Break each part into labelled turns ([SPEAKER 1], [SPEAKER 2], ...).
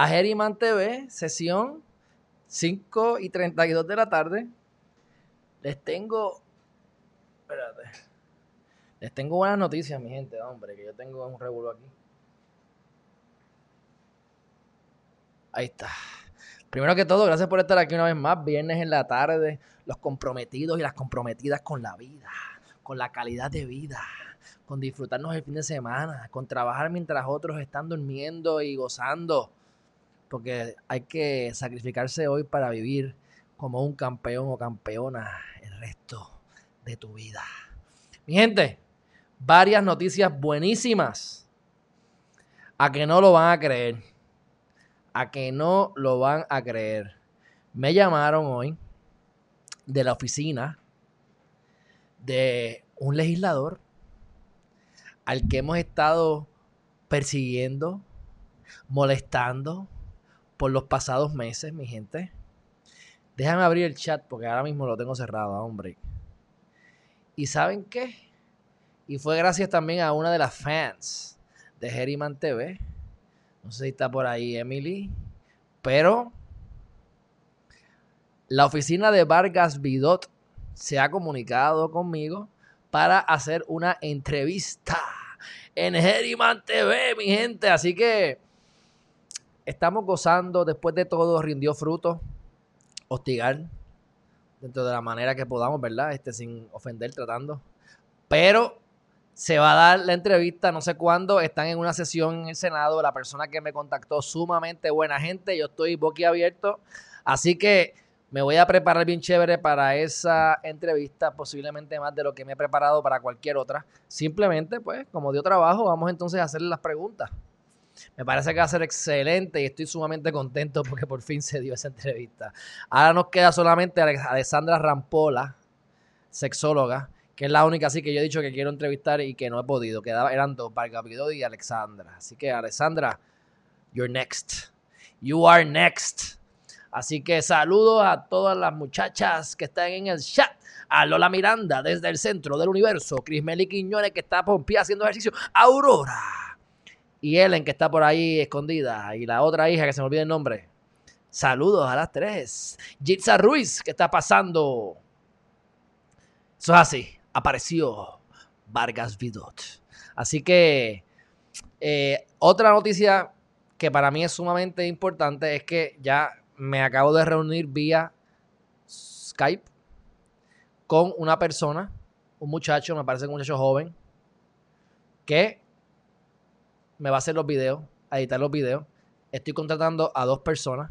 [SPEAKER 1] a Herriman TV, sesión 5 y 32 de la tarde. Les tengo, espérate, les tengo buenas noticias mi gente, hombre, que yo tengo un revuelo aquí. Ahí está. Primero que todo, gracias por estar aquí una vez más, viernes en la tarde, los comprometidos y las comprometidas con la vida, con la calidad de vida con disfrutarnos el fin de semana, con trabajar mientras otros están durmiendo y gozando, porque hay que sacrificarse hoy para vivir como un campeón o campeona el resto de tu vida. Mi gente, varias noticias buenísimas. A que no lo van a creer. A que no lo van a creer. Me llamaron hoy de la oficina de un legislador al que hemos estado persiguiendo, molestando por los pasados meses, mi gente. Déjame abrir el chat porque ahora mismo lo tengo cerrado, hombre. ¿Y saben qué? Y fue gracias también a una de las fans de Herriman TV. No sé si está por ahí Emily. Pero la oficina de Vargas Vidot se ha comunicado conmigo para hacer una entrevista en Herriman TV, mi gente. Así que estamos gozando, después de todo, rindió fruto. Hostigar dentro de la manera que podamos, ¿verdad? Este, sin ofender, tratando. Pero se va a dar la entrevista, no sé cuándo. Están en una sesión en el Senado. La persona que me contactó, sumamente buena gente. Yo estoy boquiabierto. Así que me voy a preparar bien chévere para esa entrevista, posiblemente más de lo que me he preparado para cualquier otra. Simplemente, pues, como dio trabajo, vamos entonces a hacerle las preguntas. Me parece que va a ser excelente y estoy sumamente contento porque por fin se dio esa entrevista. Ahora nos queda solamente Alessandra Rampola, sexóloga, que es la única así que yo he dicho que quiero entrevistar y que no he podido. Quedaba, eran dos, Vargapido y Alexandra. Así que, Alessandra, you're next. You are next. Así que saludos a todas las muchachas que están en el chat. A Lola Miranda desde el centro del universo. Cris Meli Quiñones que está por pie haciendo ejercicio. Aurora. Y Ellen que está por ahí escondida. Y la otra hija que se me olvida el nombre. Saludos a las tres. Jitsa Ruiz que está pasando. Eso es así. Apareció Vargas Vidot. Así que eh, otra noticia que para mí es sumamente importante es que ya me acabo de reunir vía Skype con una persona, un muchacho, me parece un muchacho joven, que me va a hacer los videos, a editar los videos. Estoy contratando a dos personas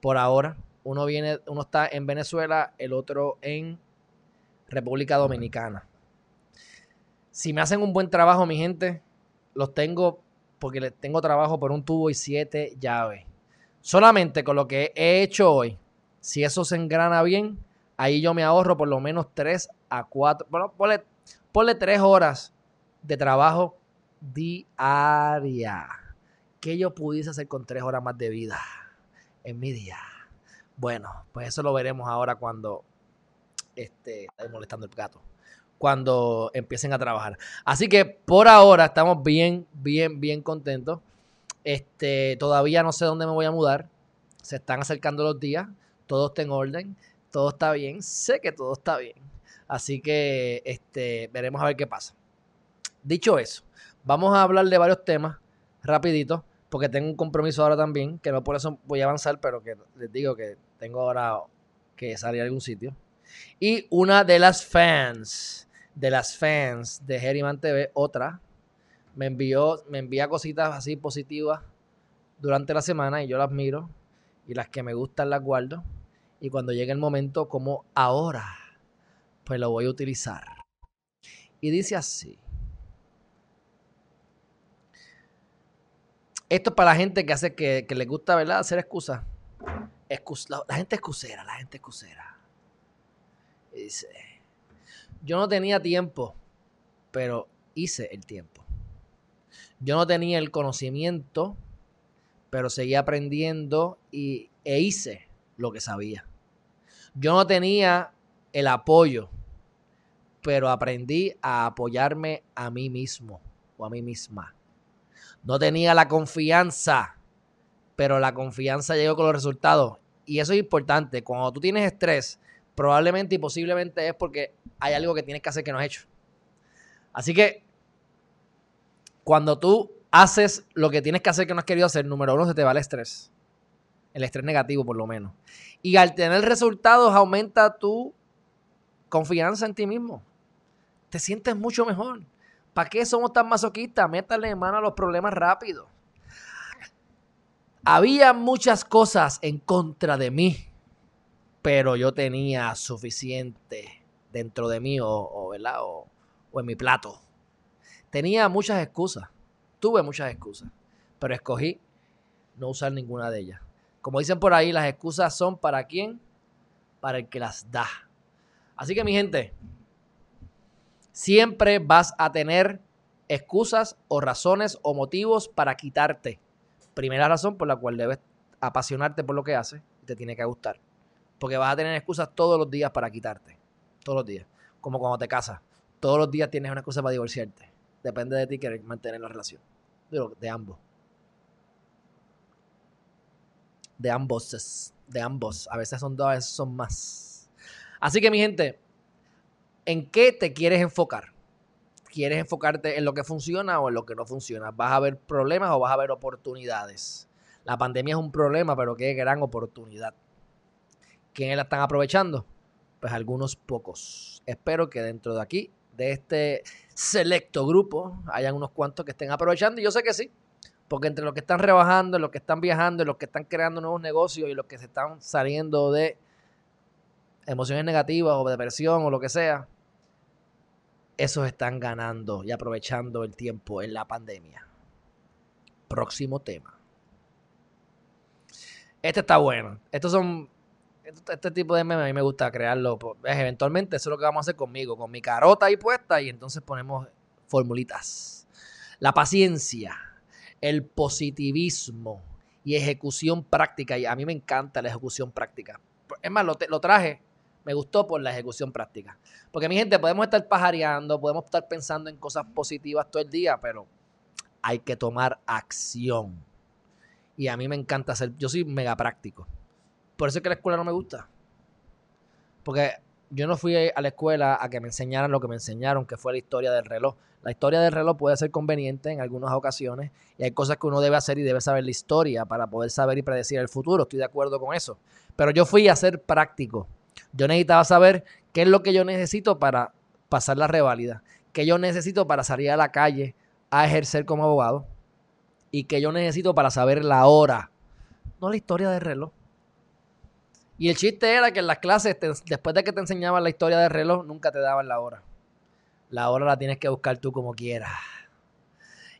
[SPEAKER 1] por ahora. Uno viene, uno está en Venezuela, el otro en República Dominicana. Si me hacen un buen trabajo, mi gente, los tengo porque les tengo trabajo por un tubo y siete llaves. Solamente con lo que he hecho hoy, si eso se engrana bien, ahí yo me ahorro por lo menos 3 a 4, bueno, ponle, ponle 3 horas de trabajo diaria. ¿Qué yo pudiese hacer con 3 horas más de vida en mi día? Bueno, pues eso lo veremos ahora cuando esté molestando el gato. Cuando empiecen a trabajar. Así que por ahora estamos bien, bien, bien contentos. Este, todavía no sé dónde me voy a mudar. Se están acercando los días. Todo está en orden. Todo está bien. Sé que todo está bien. Así que este, veremos a ver qué pasa. Dicho eso, vamos a hablar de varios temas rapidito, porque tengo un compromiso ahora también, que no por eso voy a avanzar, pero que les digo que tengo ahora que salir a algún sitio. Y una de las fans, de las fans de Herriman TV, otra, me envió, me envía cositas así positivas durante la semana y yo las miro y las que me gustan las guardo y cuando llegue el momento como ahora pues lo voy a utilizar. Y dice así. Esto es para la gente que hace que, que le gusta, ¿verdad? Hacer excusas. la, la, gente excusera, la gente excusera. Y yo no tenía tiempo, pero hice el tiempo. Yo no tenía el conocimiento, pero seguí aprendiendo y, e hice lo que sabía. Yo no tenía el apoyo, pero aprendí a apoyarme a mí mismo o a mí misma. No tenía la confianza, pero la confianza llegó con los resultados. Y eso es importante. Cuando tú tienes estrés, probablemente y posiblemente es porque hay algo que tienes que hacer que no has hecho. Así que cuando tú haces lo que tienes que hacer que no has querido hacer, número uno, se te va el estrés. El estrés negativo, por lo menos. Y al tener resultados, aumenta tu confianza en ti mismo. Te sientes mucho mejor. ¿Para qué somos tan masoquistas? Métale mano a los problemas rápido. Había muchas cosas en contra de mí, pero yo tenía suficiente dentro de mí o, o, o en mi plato. Tenía muchas excusas Tuve muchas excusas, pero escogí no usar ninguna de ellas. Como dicen por ahí, las excusas son para quién? Para el que las da. Así que mi gente, siempre vas a tener excusas o razones o motivos para quitarte. Primera razón por la cual debes apasionarte por lo que haces te tiene que gustar. Porque vas a tener excusas todos los días para quitarte. Todos los días. Como cuando te casas. Todos los días tienes una excusa para divorciarte. Depende de ti querer mantener la relación. De, de ambos. De ambos. De ambos. A veces son dos, a veces son más. Así que mi gente, ¿en qué te quieres enfocar? ¿Quieres enfocarte en lo que funciona o en lo que no funciona? ¿Vas a ver problemas o vas a ver oportunidades? La pandemia es un problema, pero qué gran oportunidad. ¿Quiénes la están aprovechando? Pues algunos pocos. Espero que dentro de aquí de este selecto grupo hayan unos cuantos que estén aprovechando. Y yo sé que sí, porque entre los que están rebajando, los que están viajando, los que están creando nuevos negocios y los que se están saliendo de emociones negativas o depresión o lo que sea, esos están ganando y aprovechando el tiempo en la pandemia. Próximo tema. Este está bueno. Estos son este tipo de memes a mí me gusta crearlo. Eventualmente eso es lo que vamos a hacer conmigo, con mi carota ahí puesta y entonces ponemos formulitas. La paciencia, el positivismo y ejecución práctica. Y a mí me encanta la ejecución práctica. Es más, lo, lo traje, me gustó por la ejecución práctica. Porque mi gente, podemos estar pajareando, podemos estar pensando en cosas positivas todo el día, pero hay que tomar acción. Y a mí me encanta hacer, yo soy mega práctico. Por eso es que la escuela no me gusta. Porque yo no fui a la escuela a que me enseñaran lo que me enseñaron, que fue la historia del reloj. La historia del reloj puede ser conveniente en algunas ocasiones y hay cosas que uno debe hacer y debe saber la historia para poder saber y predecir el futuro. Estoy de acuerdo con eso. Pero yo fui a ser práctico. Yo necesitaba saber qué es lo que yo necesito para pasar la reválida, qué yo necesito para salir a la calle a ejercer como abogado y qué yo necesito para saber la hora, no la historia del reloj. Y el chiste era que en las clases, después de que te enseñaban la historia del reloj, nunca te daban la hora. La hora la tienes que buscar tú como quieras.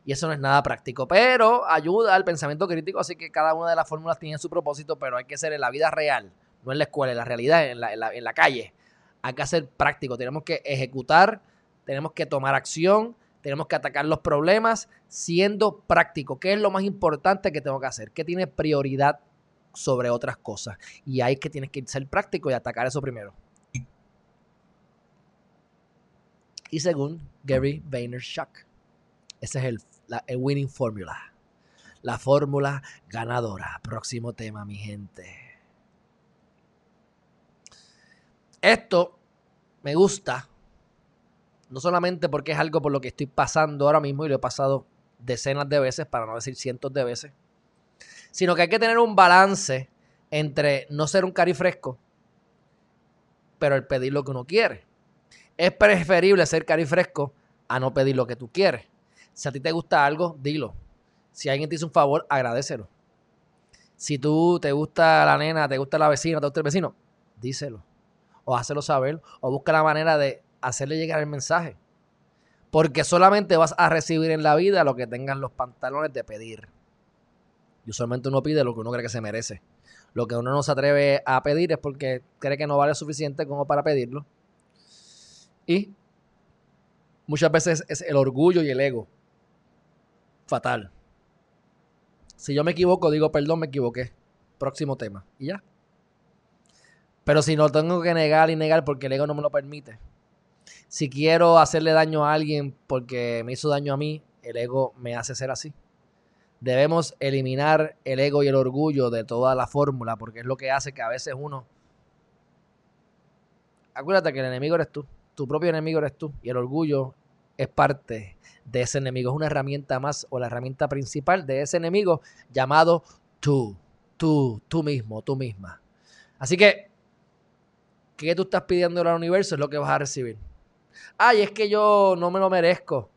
[SPEAKER 1] Y eso no es nada práctico, pero ayuda al pensamiento crítico, así que cada una de las fórmulas tiene su propósito, pero hay que ser en la vida real, no en la escuela, en la realidad, en la, en la calle. Hay que ser práctico, tenemos que ejecutar, tenemos que tomar acción, tenemos que atacar los problemas siendo práctico. ¿Qué es lo más importante que tengo que hacer? ¿Qué tiene prioridad sobre otras cosas. Y ahí que tienes que ser práctico y atacar eso primero. Y según Gary Vaynerchuk, ese es el, el winning formula. La fórmula ganadora. Próximo tema, mi gente. Esto me gusta, no solamente porque es algo por lo que estoy pasando ahora mismo y lo he pasado decenas de veces, para no decir cientos de veces, sino que hay que tener un balance entre no ser un cari fresco, pero el pedir lo que uno quiere. Es preferible ser cari fresco a no pedir lo que tú quieres. Si a ti te gusta algo, dilo. Si alguien te hizo un favor, agradecelo. Si tú te gusta la nena, te gusta la vecina, te gusta el vecino, díselo. O hácelo saber. O busca la manera de hacerle llegar el mensaje. Porque solamente vas a recibir en la vida lo que tengan los pantalones de pedir. Y usualmente uno pide lo que uno cree que se merece. Lo que uno no se atreve a pedir es porque cree que no vale suficiente como para pedirlo. Y muchas veces es el orgullo y el ego. Fatal. Si yo me equivoco, digo, perdón, me equivoqué. Próximo tema. Y ya. Pero si no tengo que negar y negar porque el ego no me lo permite. Si quiero hacerle daño a alguien porque me hizo daño a mí, el ego me hace ser así. Debemos eliminar el ego y el orgullo de toda la fórmula porque es lo que hace que a veces uno... Acuérdate que el enemigo eres tú, tu propio enemigo eres tú y el orgullo es parte de ese enemigo, es una herramienta más o la herramienta principal de ese enemigo llamado tú, tú, tú mismo, tú misma. Así que, ¿qué tú estás pidiendo al universo? Es lo que vas a recibir. Ay, es que yo no me lo merezco.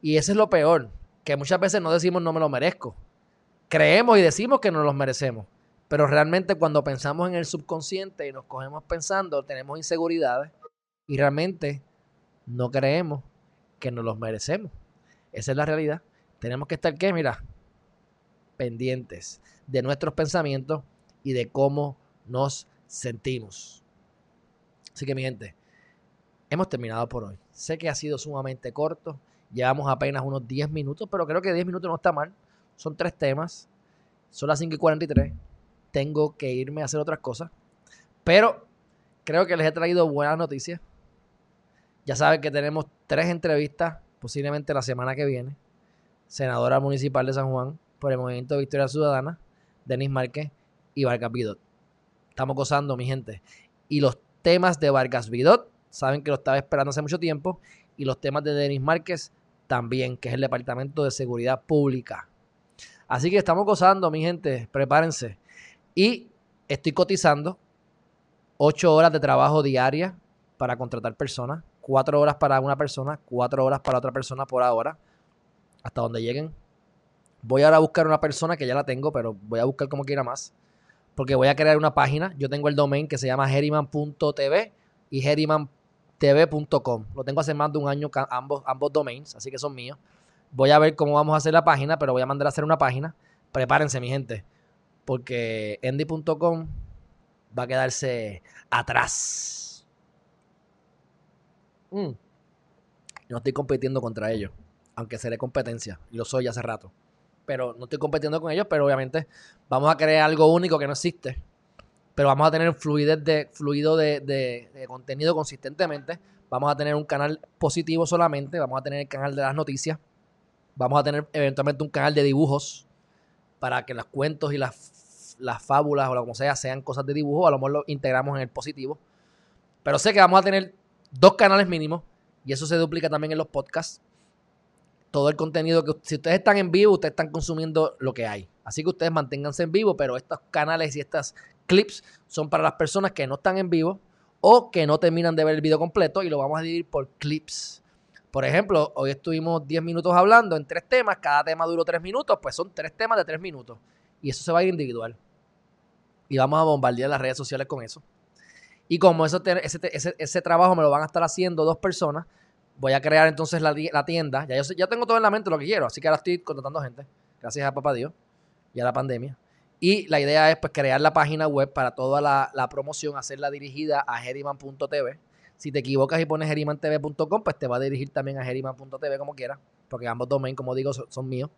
[SPEAKER 1] Y eso es lo peor, que muchas veces no decimos no me lo merezco. Creemos y decimos que no los merecemos. Pero realmente cuando pensamos en el subconsciente y nos cogemos pensando, tenemos inseguridades y realmente no creemos que nos los merecemos. Esa es la realidad. Tenemos que estar, ¿qué? Mira, pendientes de nuestros pensamientos y de cómo nos sentimos. Así que mi gente, hemos terminado por hoy. Sé que ha sido sumamente corto. Llevamos apenas unos 10 minutos, pero creo que 10 minutos no está mal. Son tres temas. Son las 5 y 43. Tengo que irme a hacer otras cosas. Pero creo que les he traído buenas noticias. Ya saben que tenemos tres entrevistas, posiblemente la semana que viene. Senadora municipal de San Juan por el Movimiento Victoria Ciudadana, Denis Márquez y Vargas Vidot. Estamos gozando, mi gente. Y los temas de Vargas Vidot, saben que lo estaba esperando hace mucho tiempo. Y los temas de Denis Márquez también, que es el Departamento de Seguridad Pública. Así que estamos gozando, mi gente. Prepárense. Y estoy cotizando ocho horas de trabajo diaria para contratar personas cuatro horas para una persona, cuatro horas para otra persona por ahora, hasta donde lleguen. Voy ahora a buscar una persona que ya la tengo, pero voy a buscar como quiera más. Porque voy a crear una página. Yo tengo el domain que se llama heriman.tv y herimantv.com. Lo tengo hace más de un año ambos, ambos domains, así que son míos. Voy a ver cómo vamos a hacer la página, pero voy a mandar a hacer una página. Prepárense, mi gente. Porque endy.com va a quedarse atrás. Mm. No estoy compitiendo contra ellos, aunque seré competencia, y lo soy hace rato. Pero no estoy compitiendo con ellos, pero obviamente vamos a crear algo único que no existe. Pero vamos a tener fluidez de, fluido de, contenido consistentemente. Vamos a tener un canal positivo solamente. Vamos a tener el canal de las noticias. Vamos a tener eventualmente un canal de dibujos para que los cuentos y las, las fábulas o lo como sea sean cosas de dibujo. A lo mejor lo integramos en el positivo. Pero sé que vamos a tener dos canales mínimos y eso se duplica también en los podcasts. Todo el contenido que si ustedes están en vivo, ustedes están consumiendo lo que hay. Así que ustedes manténganse en vivo, pero estos canales y estas clips son para las personas que no están en vivo o que no terminan de ver el video completo y lo vamos a dividir por clips. Por ejemplo, hoy estuvimos 10 minutos hablando en tres temas, cada tema duró 3 minutos, pues son tres temas de 3 minutos. Y eso se va a ir individual. Y vamos a bombardear las redes sociales con eso. Y como eso, ese, ese, trabajo me lo van a estar haciendo dos personas, voy a crear entonces la, tienda. Ya, yo, ya tengo todo en la mente lo que quiero, así que ahora estoy contratando gente, gracias a papá Dios y a la pandemia. Y la idea es pues crear la página web para toda la, promoción, hacerla dirigida a geriman.tv. Si te equivocas y pones gerimantv.com, pues te va a dirigir también a geriman.tv como quieras, porque ambos domains, como digo, son, míos.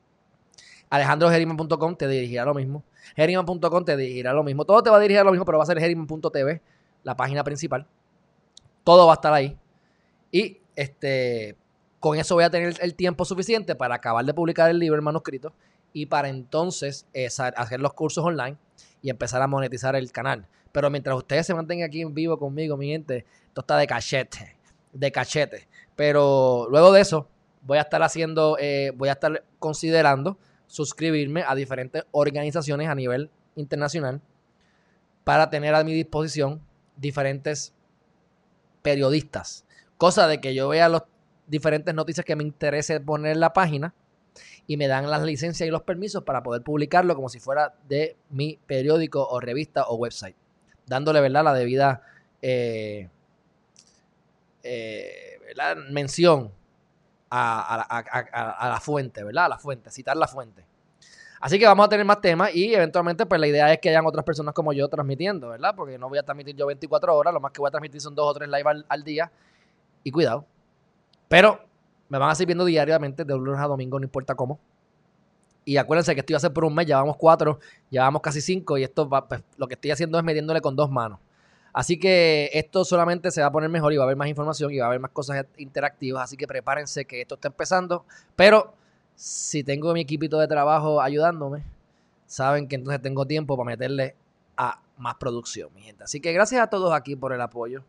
[SPEAKER 1] AlejandroGeriman.com te dirigirá lo mismo. Geriman.com te dirigirá lo mismo. Todo te va a dirigir a lo mismo, pero va a ser Geriman.tv la página principal. Todo va a estar ahí. Y este, con eso voy a tener el tiempo suficiente para acabar de publicar el libro, el manuscrito, y para entonces hacer los cursos online y empezar a monetizar el canal. Pero mientras ustedes se mantengan aquí en vivo conmigo, mi gente, esto está de cachete, de cachete. Pero luego de eso, voy a estar haciendo, eh, voy a estar considerando suscribirme a diferentes organizaciones a nivel internacional para tener a mi disposición diferentes periodistas. Cosa de que yo vea las diferentes noticias que me interese poner en la página y me dan las licencias y los permisos para poder publicarlo como si fuera de mi periódico o revista o website. Dándole, ¿verdad?, la debida eh, eh, mención a, a, la fuente, ¿verdad? A la fuente, citar la fuente. Así que vamos a tener más temas y eventualmente pues la idea es que hayan otras personas como yo transmitiendo, ¿verdad? Porque no voy a transmitir yo 24 horas, lo más que voy a transmitir son dos o tres live al, día. Y cuidado. Pero me van a seguir viendo diariamente de lunes a domingo, no importa cómo. Y acuérdense que estoy hace por un mes, llevamos cuatro, llevamos casi cinco y esto pues, lo que estoy haciendo es midiéndole con dos manos. Así que esto solamente se va a poner mejor y va a haber más información y va a haber más cosas interactivas. Así que prepárense que esto está empezando. Pero si tengo mi equipito de trabajo ayudándome, saben que entonces tengo tiempo para meterle a más producción, mi gente. Así que gracias a todos aquí por el apoyo.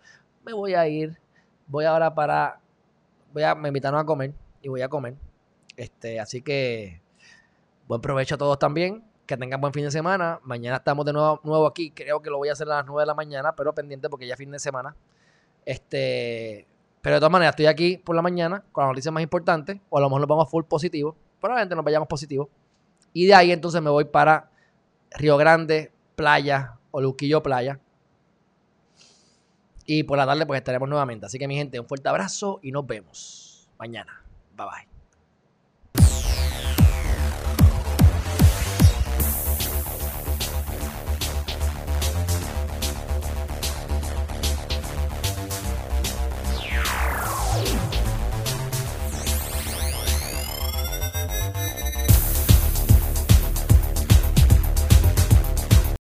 [SPEAKER 1] Me voy a ir. Voy ahora para. Voy a. Me invitaron a comer y voy a comer. Este, así que. Buen provecho a todos también que tengan buen fin de semana. Mañana estamos de nuevo, nuevo aquí. Creo que lo voy a hacer a las 9 de la mañana, pero pendiente porque ya es fin de semana. Este, pero de todas maneras, estoy aquí por la mañana con las noticias más importantes. O a lo mejor nos vamos full positivo. Probablemente nos vayamos positivo. Y de ahí entonces me voy para Río Grande, Playa o Luquillo Playa. Y por la tarde pues estaremos nuevamente. Así que mi gente, un fuerte abrazo y nos vemos mañana. Bye bye.